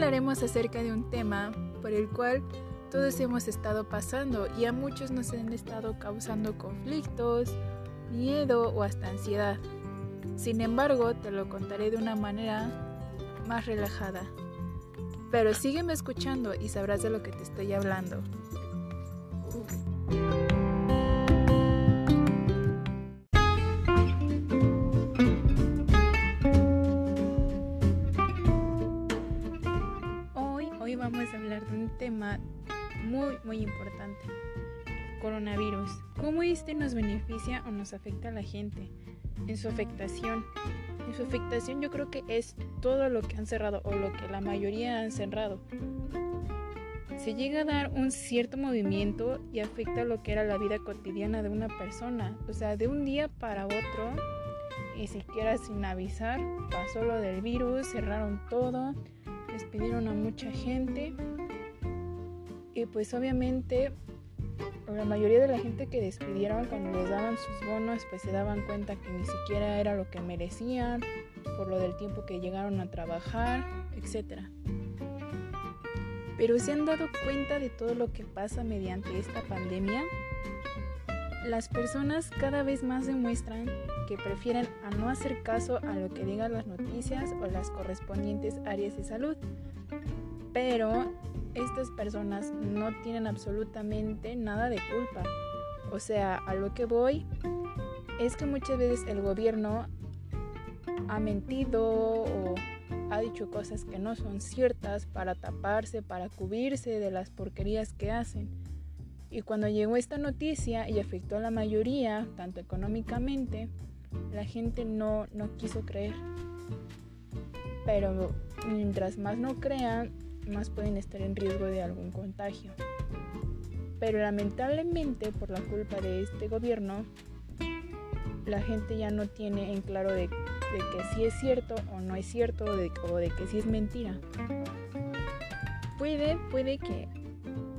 hablaremos acerca de un tema por el cual todos hemos estado pasando y a muchos nos han estado causando conflictos, miedo o hasta ansiedad. Sin embargo, te lo contaré de una manera más relajada. Pero sígueme escuchando y sabrás de lo que te estoy hablando. Muy, importante. Coronavirus. ¿Cómo este nos beneficia o nos afecta a la gente? En su afectación. En su afectación yo creo que es todo lo que han cerrado o lo que la mayoría han cerrado. Se llega a dar un cierto movimiento y afecta lo que era la vida cotidiana de una persona. O sea, de un día para otro, y siquiera sin avisar, pasó lo del virus, cerraron todo, despidieron a mucha gente. Y pues obviamente la mayoría de la gente que despidieron cuando les daban sus bonos pues se daban cuenta que ni siquiera era lo que merecían por lo del tiempo que llegaron a trabajar, etc. Pero se han dado cuenta de todo lo que pasa mediante esta pandemia. Las personas cada vez más demuestran que prefieren a no hacer caso a lo que digan las noticias o las correspondientes áreas de salud. Pero estas personas no tienen absolutamente nada de culpa. O sea, a lo que voy es que muchas veces el gobierno ha mentido o ha dicho cosas que no son ciertas para taparse, para cubrirse de las porquerías que hacen. Y cuando llegó esta noticia y afectó a la mayoría, tanto económicamente, la gente no, no quiso creer. Pero mientras más no crean, más pueden estar en riesgo de algún contagio. Pero lamentablemente por la culpa de este gobierno, la gente ya no tiene en claro de, que si es cierto o no es cierto de, o de que si es mentira. Puede, puede que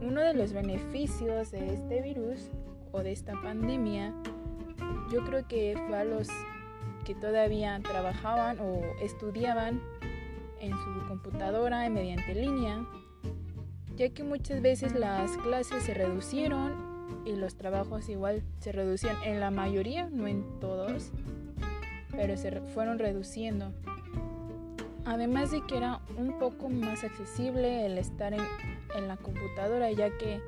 uno de los beneficios de este virus o de esta pandemia, yo creo que fue a los que todavía trabajaban o estudiaban en su computadora mediante línea, ya que muchas veces las clases se reducieron y los trabajos igual se reducían en la mayoría, no en todos, pero se fueron reduciendo. Además de que era un poco más accesible el estar en, en la computadora, ya que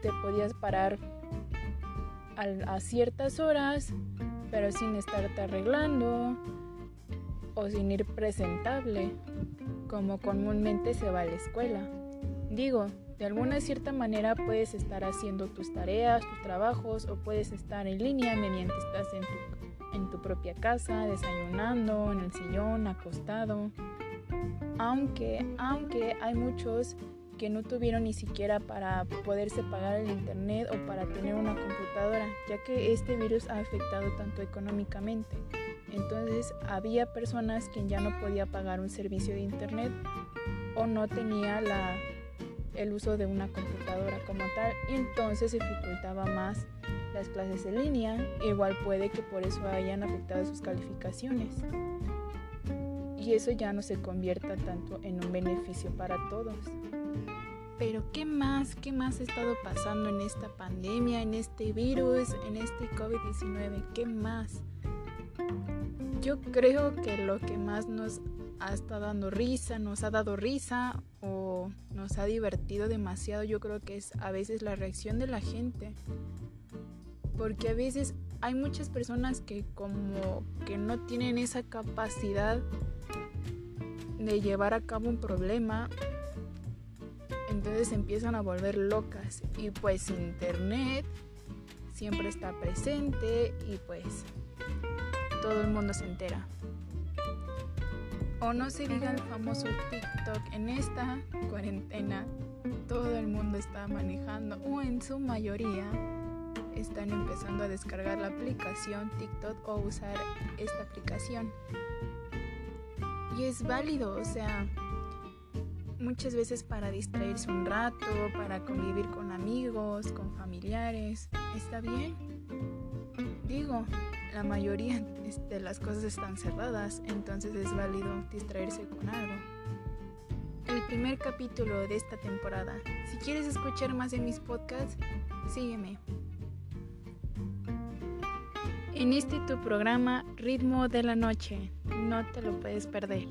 te podías parar a, a ciertas horas, pero sin estarte arreglando o sin ir presentable, como comúnmente se va a la escuela. Digo, de alguna cierta manera puedes estar haciendo tus tareas, tus trabajos o puedes estar en línea mediante estás en tu, en tu propia casa, desayunando, en el sillón, acostado. Aunque, aunque hay muchos que no tuvieron ni siquiera para poderse pagar el internet o para tener una computadora, ya que este virus ha afectado tanto económicamente. Entonces había personas que ya no podía pagar un servicio de internet o no tenía la, el uso de una computadora como tal y entonces dificultaba más las clases en línea. Igual puede que por eso hayan afectado sus calificaciones. Y eso ya no se convierta tanto en un beneficio para todos. Pero ¿qué más? ¿Qué más ha estado pasando en esta pandemia, en este virus, en este COVID-19? ¿Qué más? Yo creo que lo que más nos ha estado dando risa, nos ha dado risa o nos ha divertido demasiado, yo creo que es a veces la reacción de la gente. Porque a veces hay muchas personas que como que no tienen esa capacidad de llevar a cabo un problema, entonces empiezan a volver locas. Y pues internet siempre está presente y pues todo el mundo se entera. O no se diga el famoso TikTok. En esta cuarentena todo el mundo está manejando o en su mayoría están empezando a descargar la aplicación TikTok o usar esta aplicación. Y es válido, o sea, muchas veces para distraerse un rato, para convivir con amigos, con familiares, está bien. Digo, la mayoría de las cosas están cerradas, entonces es válido distraerse con algo. El primer capítulo de esta temporada. Si quieres escuchar más de mis podcasts, sígueme. En este tu programa Ritmo de la Noche, no te lo puedes perder.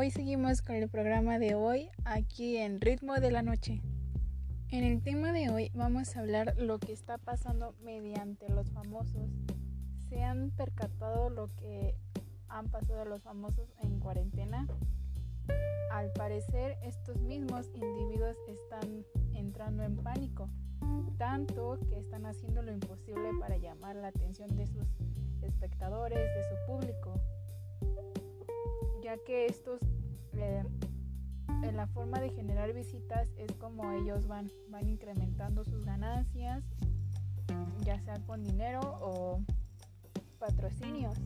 Hoy seguimos con el programa de hoy aquí en Ritmo de la Noche. En el tema de hoy vamos a hablar lo que está pasando mediante los famosos. ¿Se han percatado lo que han pasado los famosos en cuarentena? Al parecer estos mismos individuos están entrando en pánico, tanto que están haciendo lo imposible para llamar la atención de sus espectadores, de su público, ya que estos eh, en la forma de generar visitas es como ellos van, van incrementando sus ganancias, ya sea con dinero o patrocinios.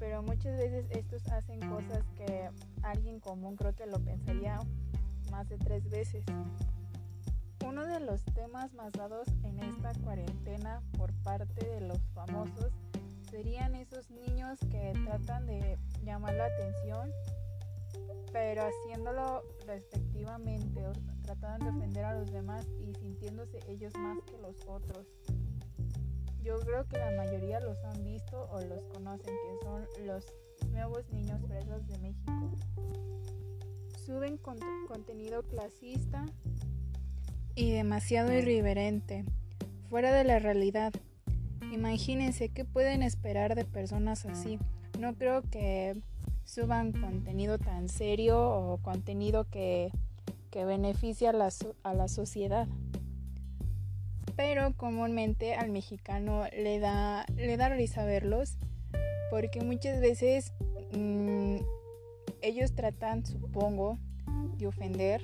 Pero muchas veces estos hacen cosas que alguien común creo que lo pensaría más de tres veces. Uno de los temas más dados en esta cuarentena por parte de los famosos serían esos niños que tratan de llamar la atención pero haciéndolo respectivamente, tratando de ofender a los demás y sintiéndose ellos más que los otros. Yo creo que la mayoría los han visto o los conocen, que son los nuevos niños presos de México. Suben contenido clasista y demasiado irreverente, fuera de la realidad. Imagínense qué pueden esperar de personas así. No creo que suban contenido tan serio o contenido que, que beneficia a la, a la sociedad. Pero comúnmente al mexicano le da, le da risa verlos porque muchas veces mm, ellos tratan, supongo, de ofender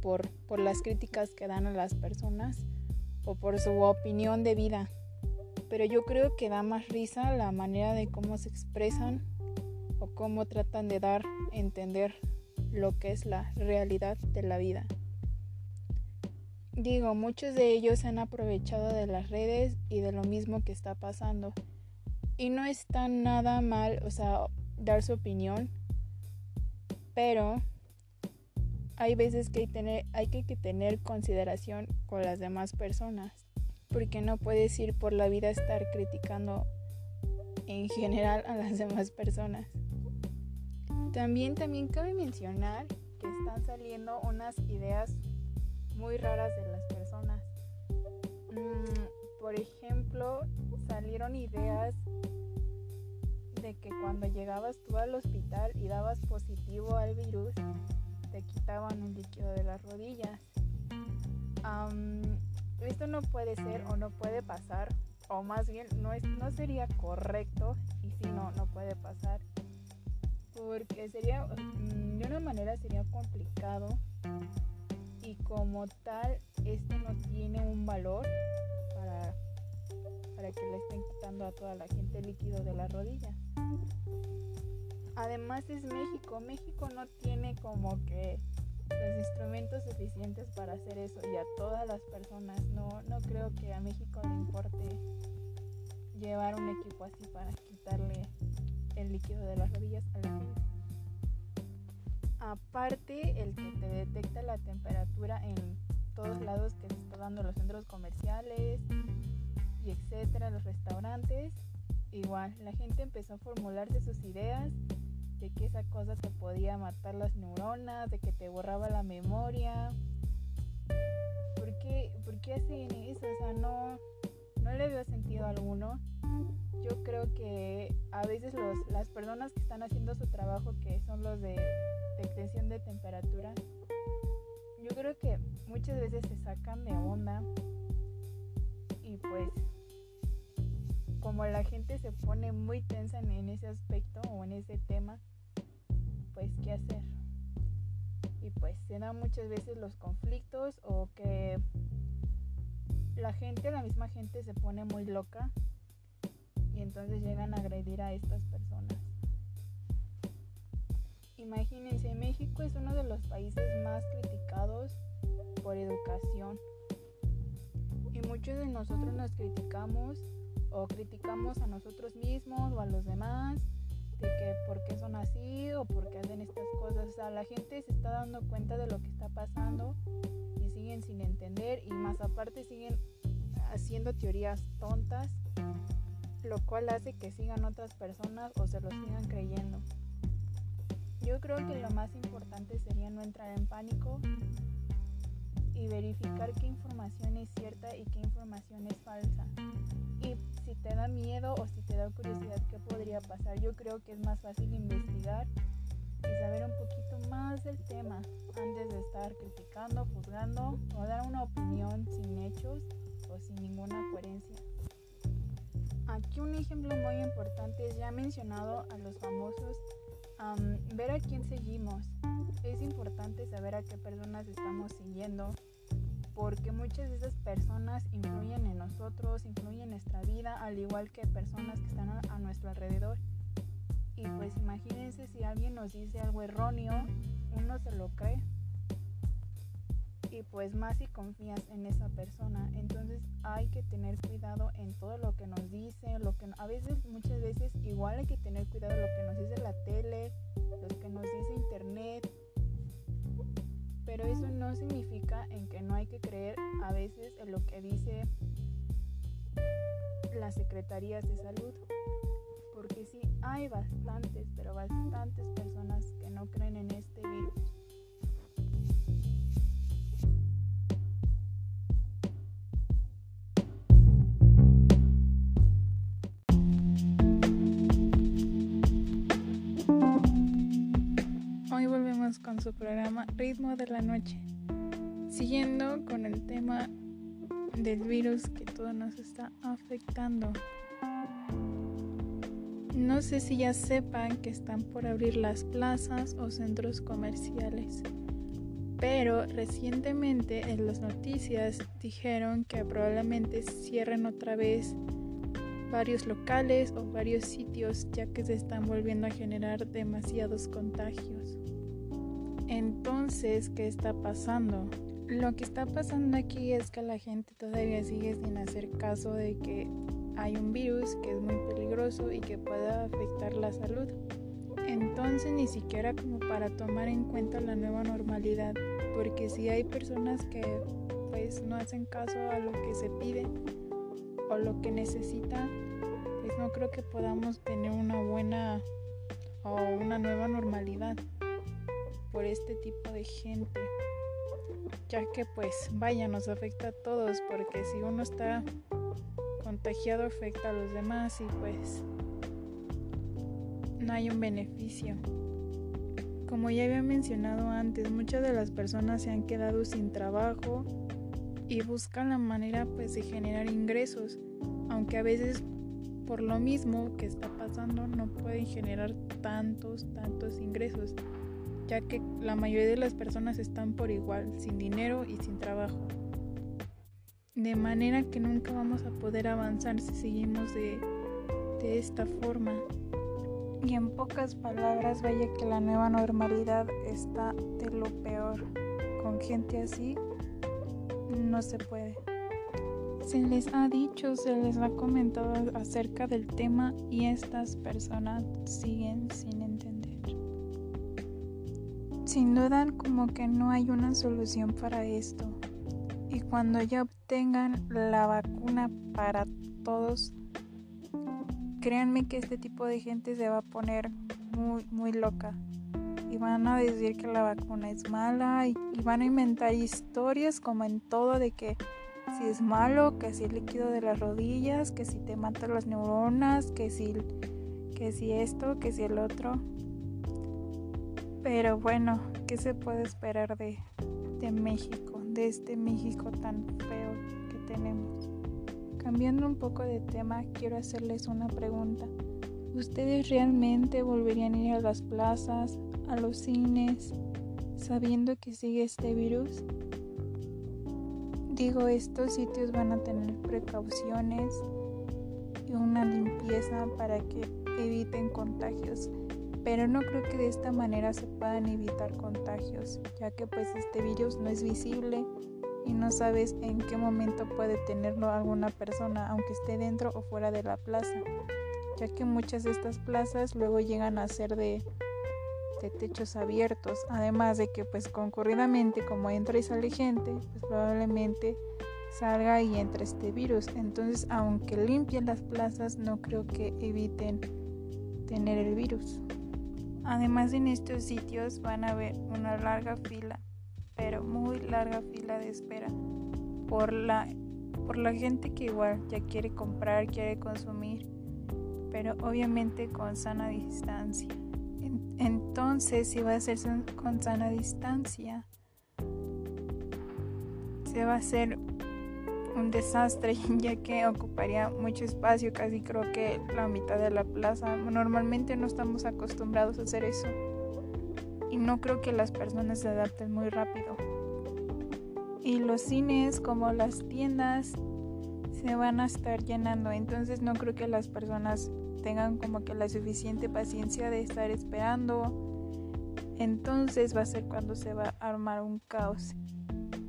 por, por las críticas que dan a las personas o por su opinión de vida. Pero yo creo que da más risa la manera de cómo se expresan o cómo tratan de dar a entender lo que es la realidad de la vida. Digo, muchos de ellos han aprovechado de las redes y de lo mismo que está pasando. Y no está nada mal, o sea, dar su opinión, pero hay veces que hay que tener consideración con las demás personas, porque no puedes ir por la vida a estar criticando en general a las demás personas. También, también cabe mencionar que están saliendo unas ideas muy raras de las personas. Mm, por ejemplo, salieron ideas de que cuando llegabas tú al hospital y dabas positivo al virus, te quitaban un líquido de las rodillas. Esto no puede ser o no puede pasar, o más bien no, es, no sería correcto, y si no, no puede pasar porque sería, mm, de una manera sería complicado y como tal, esto no tiene un valor para, para que le estén quitando a toda la gente líquido de la rodilla. Además es México, México no tiene como que los instrumentos suficientes para hacer eso y a todas las personas. No, no creo que a México le importe llevar un equipo así para quitarle el líquido de las rodillas a la gente. Aparte, el que te detecta la temperatura en todos lados que se está dando los centros comerciales y etcétera, los restaurantes. Igual, la gente empezó a formularse sus ideas de que esa cosa te podía matar las neuronas, de que te borraba la memoria. ¿Por qué, ¿por qué hacen eso? O sea, no, no le veo sentido alguno yo creo que a veces los, las personas que están haciendo su trabajo, que son los de detección de temperatura, yo creo que muchas veces se sacan de onda y pues como la gente se pone muy tensa en ese aspecto o en ese tema, pues qué hacer. Y pues se dan muchas veces los conflictos o que la gente, la misma gente se pone muy loca y entonces llegan a agredir a estas personas. Imagínense, México es uno de los países más criticados por educación. Y muchos de nosotros nos criticamos o criticamos a nosotros mismos o a los demás de que por qué son así o por qué hacen estas cosas. O sea, la gente se está dando cuenta de lo que está pasando y siguen sin entender y más aparte siguen haciendo teorías tontas, lo cual hace que sigan otras personas o se lo sigan creyendo. Yo creo que lo más importante sería no entrar en pánico y verificar qué información es cierta y qué información es falsa. Y si te da miedo o si te da curiosidad qué podría pasar, yo creo que es más fácil investigar y saber un poquito más del tema antes de estar criticando, juzgando o dar una opinión sin hechos o sin ninguna coherencia. Aquí un ejemplo muy importante es ya mencionado a los famosos, ver a quién seguimos. Es importante saber a qué personas estamos siguiendo porque muchas de esas personas influyen en nosotros, influyen en nuestra vida, al igual que personas que están a, nuestro alrededor. Y pues imagínense si alguien nos dice algo erróneo, uno se lo cree. Pues más si confías en esa persona. Entonces hay que tener cuidado en todo lo que nos dice, lo que a veces, muchas veces, igual hay que tener cuidado en lo que nos dice la tele, lo que nos dice internet, pero eso no significa en que no hay que creer a veces en lo que dice las secretarías de salud, porque sí hay bastantes, pero bastantes personas que no creen en este virus. Programa Ritmo de la Noche. Siguiendo con el tema del virus que todo nos está afectando. No sé si ya sepan que están por abrir las plazas o centros comerciales, pero recientemente en las noticias dijeron que probablemente cierren otra vez varios locales o varios sitios ya que se están volviendo a generar demasiados contagios. Entonces, ¿qué está pasando? Lo que está pasando aquí es que la gente todavía sigue sin hacer caso de que hay un virus que es muy peligroso y que puede afectar la salud. Entonces ni siquiera como para tomar en cuenta la nueva normalidad, porque si hay personas que pues no hacen caso a lo que se pide o lo que necesitan, pues no creo que podamos tener una buena o una nueva normalidad por este tipo de gente ya que pues vaya nos afecta a todos porque si uno está contagiado afecta a los demás y pues no hay un beneficio. Como ya había mencionado antes muchas de las personas se han quedado sin trabajo y buscan la manera pues de generar ingresos aunque a veces por lo mismo que está pasando no pueden generar tantos tantos ingresos ya que la mayoría de las personas están por igual, sin dinero y sin trabajo. De manera que nunca vamos a poder avanzar si seguimos de, de esta forma. Y en pocas palabras, vaya que la nueva normalidad está de lo peor. Con gente así no se puede. Se les ha dicho, se les ha comentado acerca del tema y estas personas siguen sin sin duda como que no hay una solución para esto. Y cuando ya obtengan la vacuna para todos, créanme que este tipo de gente se va a poner muy, muy loca. Y van a decir que la vacuna es mala y, van a inventar historias como en todo de que si es malo, que si el líquido de las rodillas, que si te mata las neuronas, que si, que si esto, que si el otro. Pero bueno, ¿qué se puede esperar de, de México, de este México tan feo que tenemos? Cambiando un poco de tema, quiero hacerles una pregunta. ¿Ustedes realmente volverían a ir a las plazas, a los cines, sabiendo que sigue este virus? Digo, estos sitios van a tener precauciones y una limpieza para que eviten contagios pero no creo que de esta manera se puedan evitar contagios, ya que pues este virus no es visible, y no sabes en qué momento puede tenerlo alguna persona, aunque esté dentro o fuera de la plaza, ya que muchas de estas plazas luego llegan a ser de, de techos abiertos, además de que pues concurridamente como entra y sale gente, pues probablemente salga y entre este virus. Entonces, aunque limpien las plazas, no creo que eviten tener el virus. Además, en estos sitios van a haber una larga fila, pero muy larga fila de espera por la por la gente que igual ya quiere comprar, quiere consumir, pero obviamente con sana distancia. Entonces, si va a ser con sana distancia, se va a hacer un desastre ya que ocuparía mucho espacio, casi creo que la mitad de la plaza. Normalmente no estamos acostumbrados a hacer eso y no creo que las personas se adapten muy rápido. Y los cines como las tiendas se van a estar llenando, entonces no creo que las personas tengan como que la suficiente paciencia de estar esperando. Entonces va a ser cuando se va a armar un caos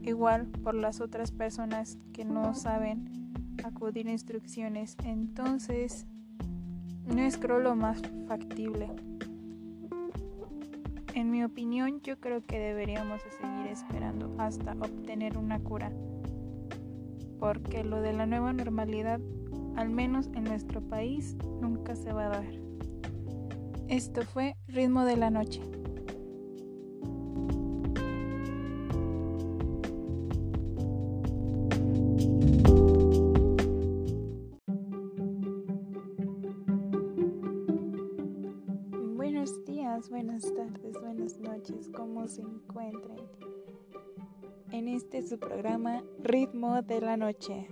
igual por las otras personas que no saben acudir a instrucciones. Entonces, no es creo lo más factible. En mi opinión, yo creo que deberíamos seguir esperando hasta obtener una cura. Porque lo de la nueva normalidad, al menos en nuestro país, nunca se va a dar. Esto fue Ritmo de la Noche. Programa Ritmo de la Noche.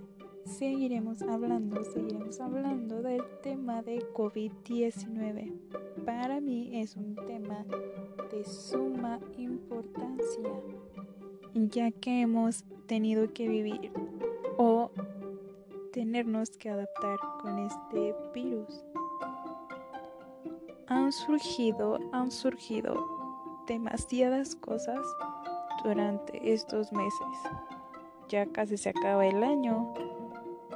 Seguiremos hablando, seguiremos hablando del tema de COVID-19. Para mí es un tema de suma importancia, ya que hemos tenido que vivir o tenernos que adaptar con este virus han surgido, han surgido demasiadas cosas durante estos meses. Ya casi se acaba el año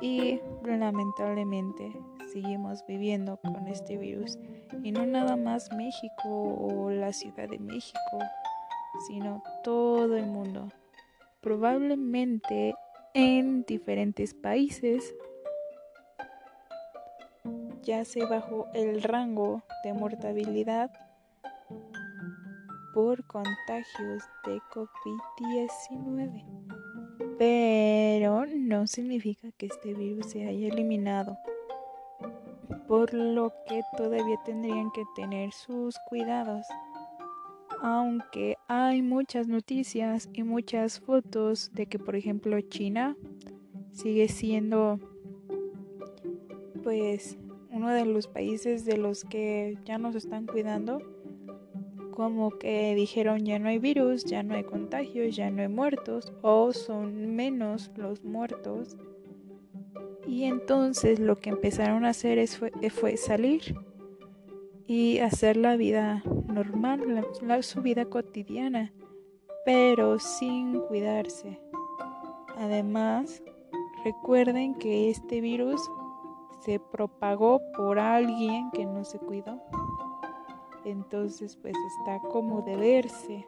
y lamentablemente seguimos viviendo con este virus. Y no nada más México o la Ciudad de México, sino todo el mundo. Probablemente en diferentes países ya se bajó el rango de mortalidad por contagios de COVID-19. Pero no significa que este virus se haya eliminado, por lo que todavía tendrían que tener sus cuidados. Aunque hay muchas noticias y muchas fotos de que, por ejemplo, China sigue siendo pues uno de los países de los que ya nos están cuidando, como que dijeron ya no hay virus, ya no hay contagios, ya no hay muertos o son menos los muertos. Y entonces lo que empezaron a hacer es, fue, salir y hacer la vida normal, su vida cotidiana, pero sin cuidarse. Además, recuerden que este virus se propagó por alguien que no se cuidó. Entonces pues está como de verse.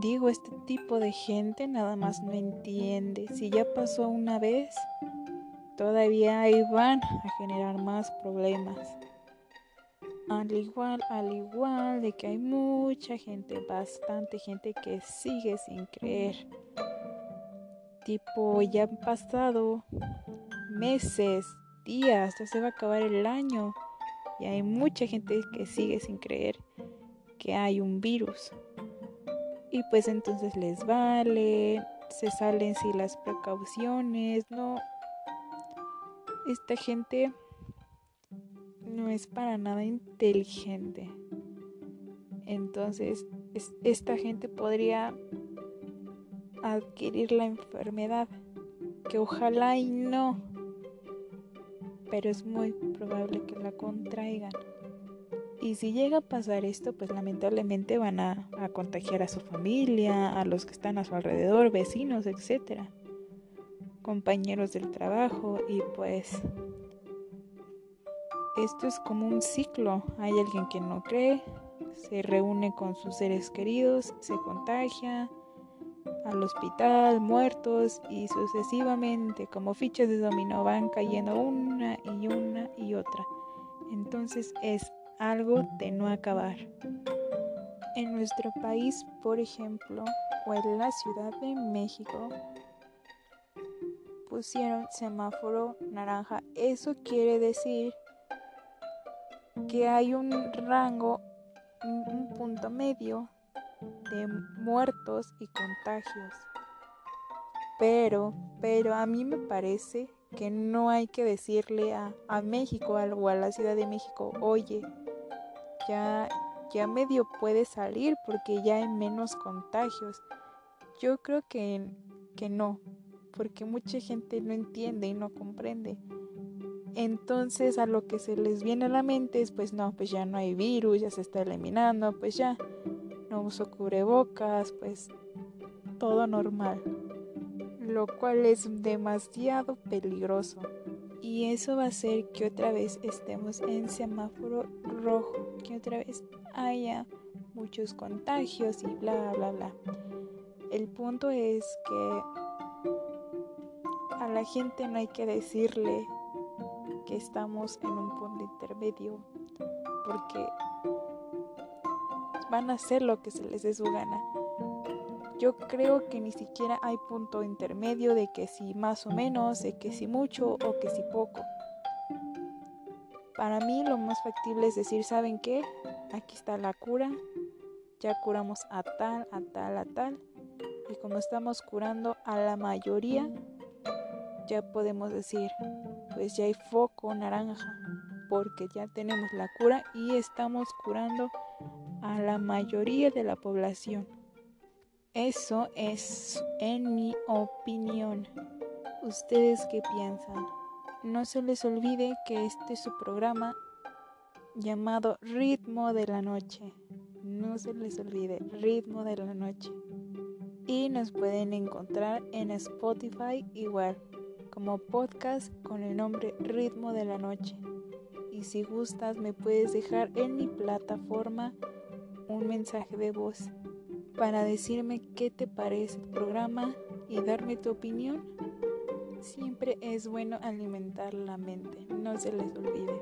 Digo, este tipo de gente nada más no entiende. Si ya pasó una vez, todavía ahí van a generar más problemas. Al igual, al igual de que hay mucha gente, bastante gente que sigue sin creer. Tipo, ya han pasado meses, días, ya se va a acabar el año y hay mucha gente que sigue sin creer que hay un virus. Y pues entonces les vale, se salen sin las precauciones, no. Esta gente no es para nada inteligente. Entonces, esta gente podría adquirir la enfermedad, que ojalá y no pero es muy probable que la contraigan. Y si llega a pasar esto, pues lamentablemente van a, a contagiar a su familia, a los que están a su alrededor, vecinos, etcétera compañeros del trabajo y pues esto es como un ciclo. Hay alguien que no cree, se reúne con sus seres queridos, se contagia al hospital, muertos y sucesivamente como fichas de dominó van cayendo una y una y otra. Entonces es algo de no acabar. En nuestro país, por ejemplo, o en la Ciudad de México, pusieron semáforo naranja. Eso quiere decir que hay un rango, un punto medio de muertos y contagios. Pero, pero a mí me parece que no hay que decirle a, a México o a la Ciudad de México, oye, ya, ya medio puede salir porque ya hay menos contagios. Yo creo que, que no, porque mucha gente no entiende y no comprende. Entonces a lo que se les viene a la mente es pues no, pues ya no hay virus, ya se está eliminando, pues ya uso cubrebocas, pues todo normal. Lo cual es demasiado peligroso. Y eso va a hacer que otra vez estemos en semáforo rojo, que otra vez haya muchos contagios y bla, bla, bla. El punto es que a la gente no hay que decirle que estamos en un punto intermedio porque van a hacer lo que se les dé su gana. Yo creo que ni siquiera hay punto intermedio de que si más o menos, de que si mucho o que si poco. Para mí lo más factible es decir, ¿saben qué? Aquí está la cura, ya curamos a tal, a tal, a tal. Y como estamos curando a la mayoría, ya podemos decir, pues ya hay foco naranja, porque ya tenemos la cura y estamos curando a la mayoría de la población. Eso es en mi opinión. ¿Ustedes qué piensan? No se les olvide que este es su programa llamado Ritmo de la Noche. No se les olvide, Ritmo de la Noche. Y nos pueden encontrar en Spotify igual como podcast con el nombre Ritmo de la Noche. Y si gustas me puedes dejar en mi plataforma un mensaje de voz para decirme qué te parece el programa y darme tu opinión. Siempre es bueno alimentar la mente, no se les olvide.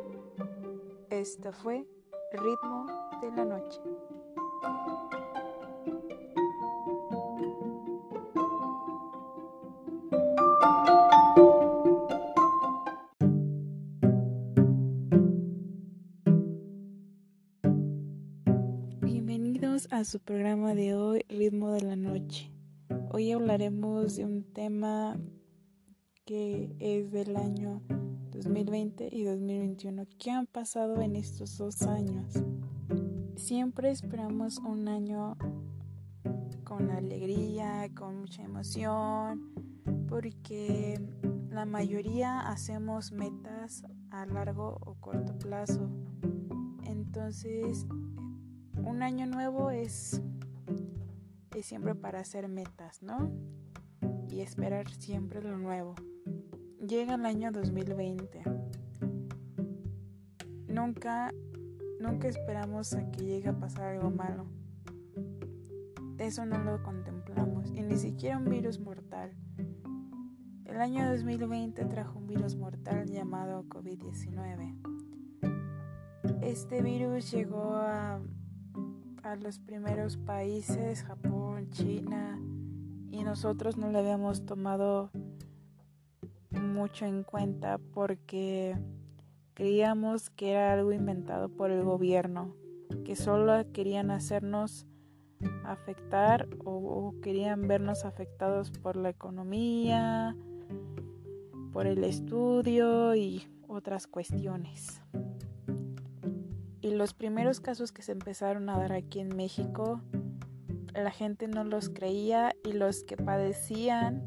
Esto fue Ritmo de la Noche. A su programa de hoy, Ritmo de la Noche. Hoy hablaremos de un tema que es del año 2020 y 2021. ¿Qué han pasado en estos dos años? Siempre esperamos un año con alegría, con mucha emoción, porque la mayoría hacemos metas a largo o corto plazo. Entonces, un año nuevo es, es siempre para hacer metas, ¿no? Y esperar siempre lo nuevo. Llega el año 2020. Nunca, nunca esperamos a que llegue a pasar algo malo. Eso no lo contemplamos. Y ni siquiera un virus mortal. El año 2020 trajo un virus mortal llamado COVID-19. Este virus llegó a a los primeros países, Japón, China, y nosotros no lo habíamos tomado mucho en cuenta porque creíamos que era algo inventado por el gobierno, que solo querían hacernos afectar o, querían vernos afectados por la economía, por el estudio y otras cuestiones. Y los primeros casos que se empezaron a dar aquí en México, la gente no los creía y los que padecían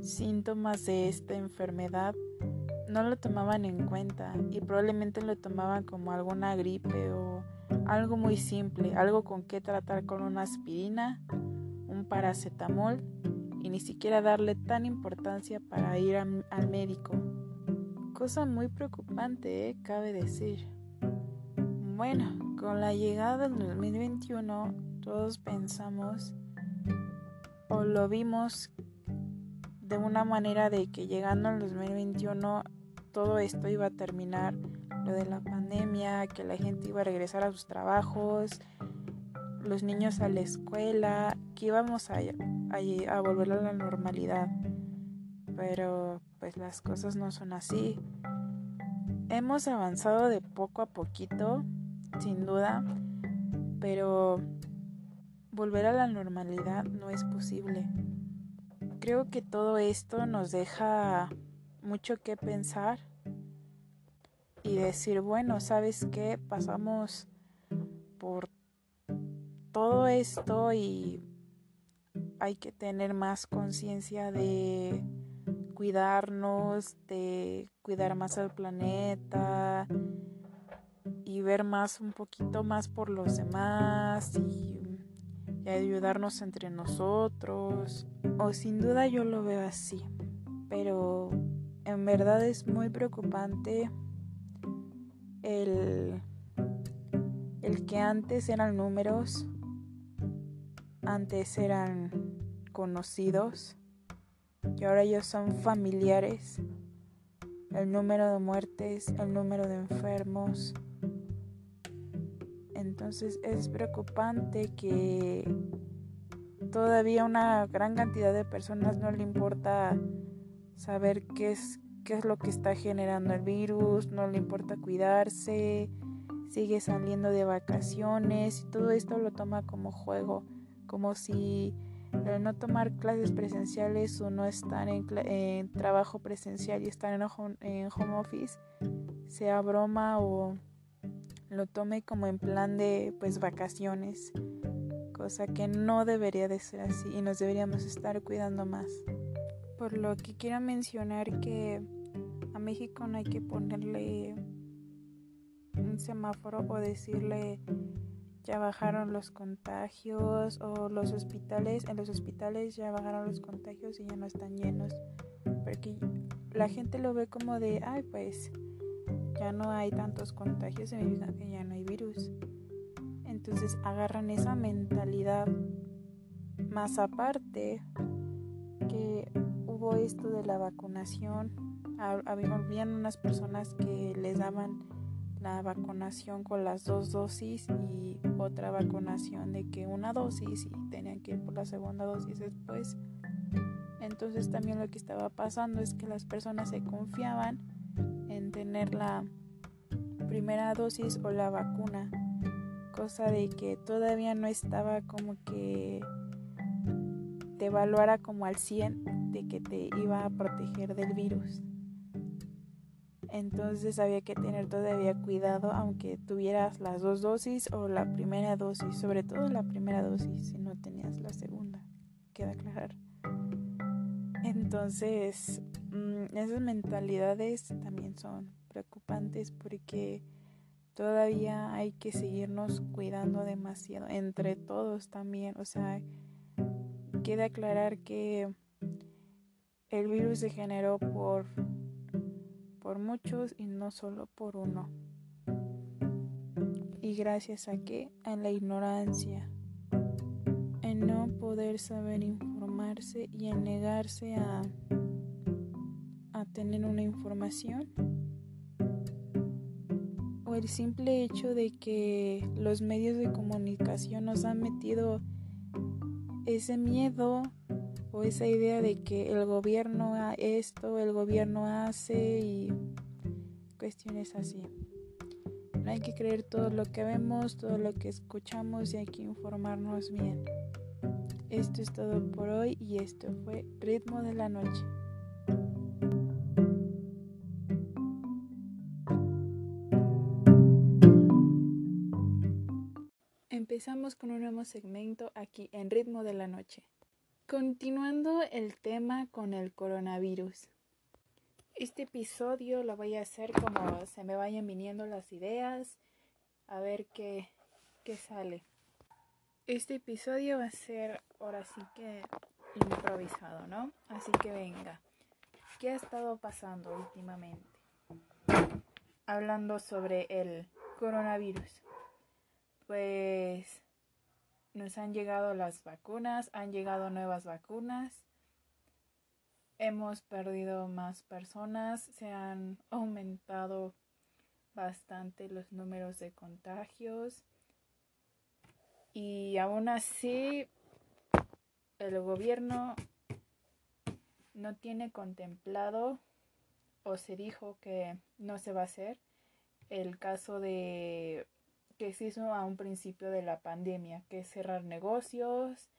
síntomas de esta enfermedad no lo tomaban en cuenta y probablemente lo tomaban como alguna gripe o algo muy simple, algo con que tratar con una aspirina, un paracetamol y ni siquiera darle tan importancia para ir al médico. Cosa muy preocupante, ¿eh? cabe decir. Bueno, con la llegada del 2021 todos pensamos o lo vimos de una manera de que llegando al 2021 todo esto iba a terminar, lo de la pandemia, que la gente iba a regresar a sus trabajos, los niños a la escuela, que íbamos a, a, volver a la normalidad. Pero pues las cosas no son así. Hemos avanzado de poco a poquito, sin duda, pero volver a la normalidad no es posible. Creo que todo esto nos deja mucho que pensar y decir, bueno, ¿sabes qué? Pasamos por todo esto y hay que tener más conciencia de cuidarnos, de cuidar más al planeta y ver más un poquito más por los demás y ayudarnos entre nosotros. O sin duda yo lo veo así. Pero en verdad es muy preocupante el, el que antes eran números, antes eran conocidos y ahora ellos son familiares. El número de muertes, el número de enfermos, entonces es preocupante que todavía una gran cantidad de personas no le importa saber qué es, qué es lo que está generando el virus, no le importa cuidarse, sigue saliendo de vacaciones y todo esto lo toma como juego, como si el no tomar clases presenciales o no estar en, trabajo presencial y estar en home office sea broma o lo tome como en plan de pues vacaciones, cosa que no debería de ser así y nos deberíamos estar cuidando más. Por lo que quiero mencionar que a México no hay que ponerle un semáforo o decirle ya bajaron los contagios o los hospitales, en los hospitales ya bajaron los contagios y ya no están llenos, porque la gente lo ve como de, ay pues ya no hay tantos contagios, significa que ya no hay virus. Entonces agarran esa mentalidad. Más aparte que hubo esto de la vacunación, habían unas personas que les daban la vacunación con las dos dosis y otra vacunación de que una dosis y tenían que ir por la segunda dosis después. Entonces también lo que estaba pasando es que las personas se confiaban en tener la primera dosis o la vacuna, cosa de que todavía no estaba como que te evaluara como al 100 de que te iba a proteger del virus. Entonces había que tener todavía cuidado aunque tuvieras las dos dosis o la primera dosis, sobre todo la primera dosis si no tenías la segunda, queda aclarar. Entonces, esas mentalidades también son preocupantes porque todavía hay que seguirnos cuidando demasiado, entre todos también. O sea, queda aclarar que el virus se generó por, por muchos y no solo por uno. Y gracias a qué? A la ignorancia, en no poder saber informarse y en negarse a, a tener una información o el simple hecho de que los medios de comunicación nos han metido ese miedo o esa idea de que el gobierno a esto, el gobierno hace y cuestiones así. No hay que creer todo lo que vemos, todo lo que escuchamos y hay que informarnos bien. Esto es todo por hoy y esto fue Ritmo de la Noche. Empezamos con un nuevo segmento aquí en Ritmo de la Noche. Continuando el tema con el coronavirus. Este episodio lo voy a hacer como se me vayan viniendo las ideas, a ver qué, qué sale. Este episodio va a ser ahora sí que improvisado, ¿no? Así que venga. ¿Qué ha estado pasando últimamente? Hablando sobre el coronavirus. Pues nos han llegado las vacunas, han llegado nuevas vacunas. Hemos perdido más personas, se han aumentado bastante los números de contagios. Y aún así el gobierno no tiene contemplado o se dijo que no se va a hacer el caso de que se hizo a un principio de la pandemia, que es cerrar negocios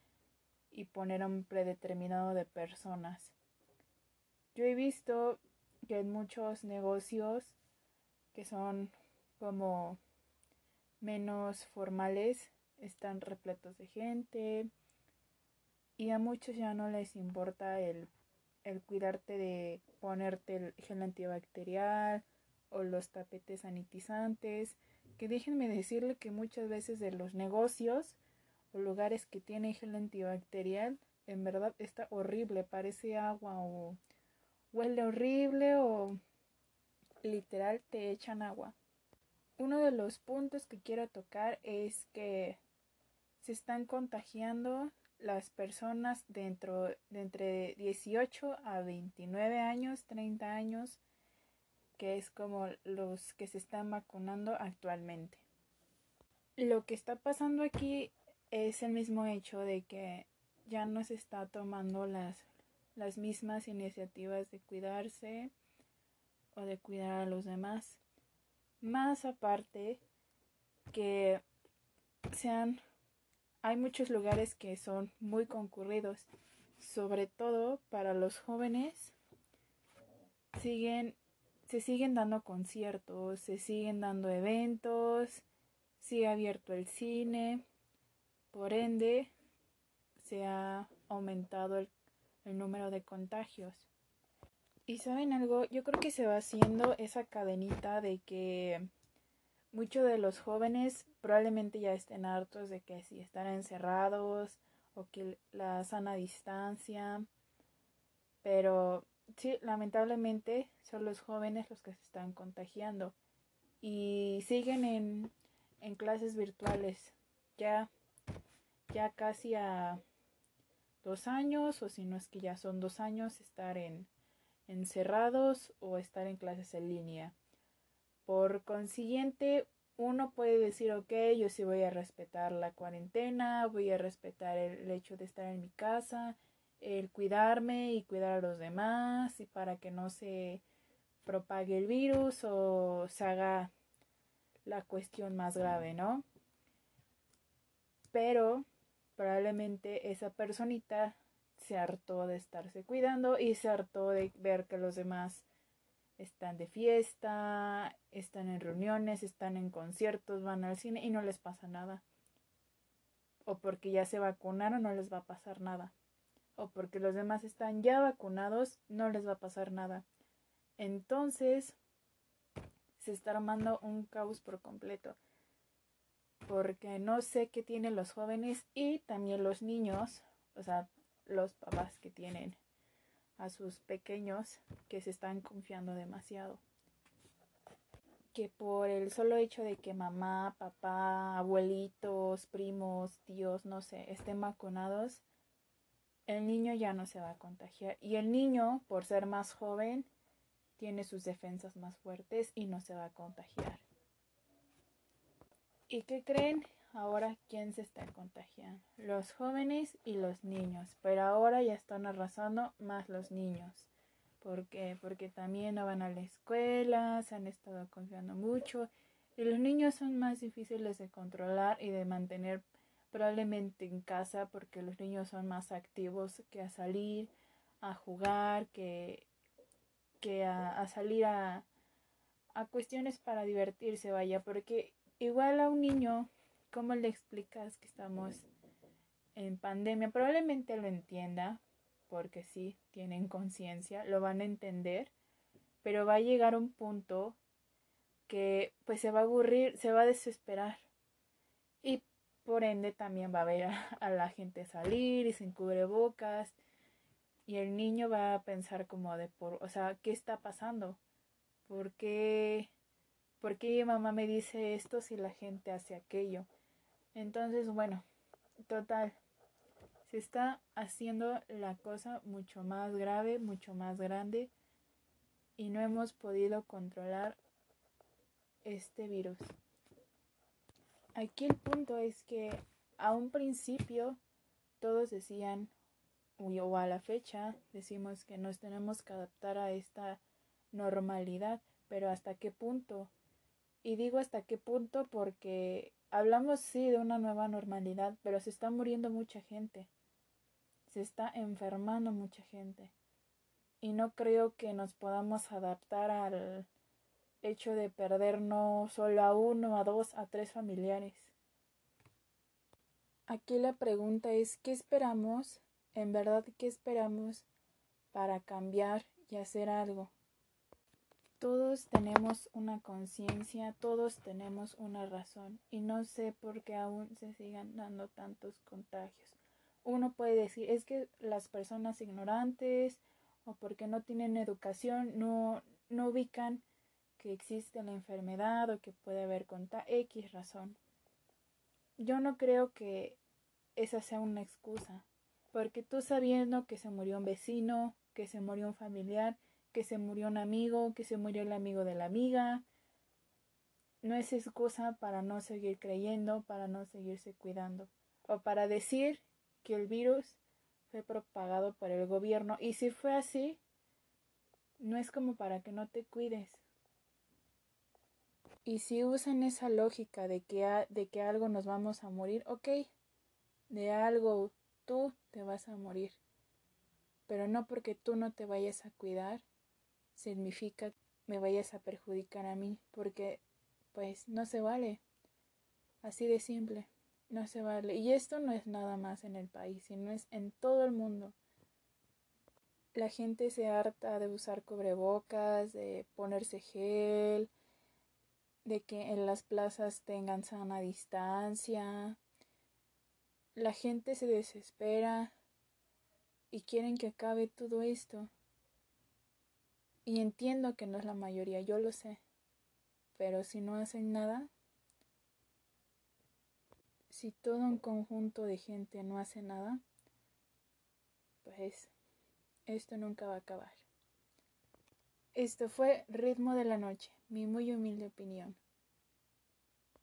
y poner un predeterminado de personas. Yo he visto que en muchos negocios que son como menos formales están repletos de gente y a muchos ya no les importa el, el cuidarte de ponerte el gel antibacterial o los tapetes sanitizantes que déjenme decirle que muchas veces de los negocios o lugares que tienen gel antibacterial en verdad está horrible parece agua o huele horrible o literal te echan agua. Uno de los puntos que quiero tocar es que se están contagiando las personas dentro de entre 18 a 29 años, 30 años, que es como los que se están vacunando actualmente. Lo que está pasando aquí es el mismo hecho de que ya no se está tomando las las mismas iniciativas de cuidarse o de cuidar a los demás. Más aparte que sean hay muchos lugares que son muy concurridos, sobre todo para los jóvenes. Siguen se siguen dando conciertos, se siguen dando eventos, sigue abierto el cine. Por ende, se ha aumentado el número de contagios. Y saben algo, yo creo que se va haciendo esa cadenita de que muchos de los jóvenes probablemente ya estén hartos de que si están encerrados o que la sana distancia, pero sí, lamentablemente son los jóvenes los que se están contagiando y siguen en, en clases virtuales ya ya casi a dos años o si no es que ya son dos años estar en encerrados o estar en clases en línea. Por consiguiente, uno puede decir, ok, yo sí voy a respetar la cuarentena, voy a respetar el, hecho de estar en mi casa, el cuidarme y cuidar a los demás y para que no se propague el virus o se haga la cuestión más grave, ¿no? Pero probablemente esa personita se hartó de estarse cuidando y se hartó de ver que los demás están de fiesta, están en reuniones, están en conciertos, van al cine y no les pasa nada. O porque ya se vacunaron no les va a pasar nada. O porque los demás están ya vacunados no les va a pasar nada. Entonces se está armando un caos por completo porque no sé qué tienen los jóvenes y también los niños, o sea, los papás que tienen a sus pequeños que se están confiando demasiado. Que por el solo hecho de que mamá, papá, abuelitos, primos, tíos, no sé, estén vacunados, el niño ya no se va a contagiar. Y el niño, por ser más joven, tiene sus defensas más fuertes y no se va a contagiar. ¿Y qué creen? Ahora, ¿quién se está contagiando? Los jóvenes y los niños. Pero ahora ya están arrasando más los niños. ¿Por qué? Porque también no van a la escuela, se han estado confiando mucho. Y los niños son más difíciles de controlar y de mantener probablemente en casa porque los niños son más activos que a salir, a jugar, que, que a, salir a, a cuestiones para divertirse, vaya, porque igual a un niño, ¿cómo le explicas que estamos en pandemia? Probablemente lo entienda, porque sí, tienen conciencia, lo van a entender, pero va a llegar un punto que pues se va a aburrir, se va a desesperar. Por ende también va a ver a, la gente salir y sin cubrebocas. Y el niño va a pensar como de por, o sea, ¿qué está pasando? ¿Por qué, ¿Por qué mamá me dice esto si la gente hace aquello? Entonces, bueno, total, se está haciendo la cosa mucho más grave, mucho más grande y no hemos podido controlar este virus. Aquí el punto es que a un principio todos decían, o a la fecha decimos que nos tenemos que adaptar a esta normalidad, pero ¿hasta qué punto? Y digo hasta qué punto porque hablamos sí de una nueva normalidad, pero se está muriendo mucha gente, se está enfermando mucha gente. Y no creo que nos podamos adaptar al, hecho de perder no solo a uno, a dos, a tres familiares. Aquí la pregunta es, ¿qué esperamos? En verdad, ¿qué esperamos para cambiar y hacer algo? Todos tenemos una conciencia, todos tenemos una razón y no sé por qué aún se sigan dando tantos contagios. Uno puede decir, es que las personas ignorantes o porque no tienen educación no, no ubican que existe la enfermedad o que puede haber con X razón. Yo no creo que esa sea una excusa, porque tú sabiendo que se murió un vecino, que se murió un familiar, que se murió un amigo, que se murió el amigo de la amiga, no es excusa para no seguir creyendo, para no seguirse cuidando, o para decir que el virus fue propagado por el gobierno. Y si fue así, no es como para que no te cuides, y si usan esa lógica de que, de que algo nos vamos a morir, ok, de algo tú te vas a morir. Pero no porque tú no te vayas a cuidar, significa que me vayas a perjudicar a mí, porque pues no se vale. Así de simple, no se vale. Y esto no es nada más en el país, sino es en todo el mundo. La gente se harta de usar cubrebocas, de ponerse gel, de que en las plazas tengan sana distancia. La gente se desespera y quieren que acabe todo esto. Y entiendo que no es la mayoría, yo lo sé. Pero si no hacen nada, si todo un conjunto de gente no hace nada, pues esto nunca va a acabar. Esto fue Ritmo de la Noche, mi muy humilde opinión.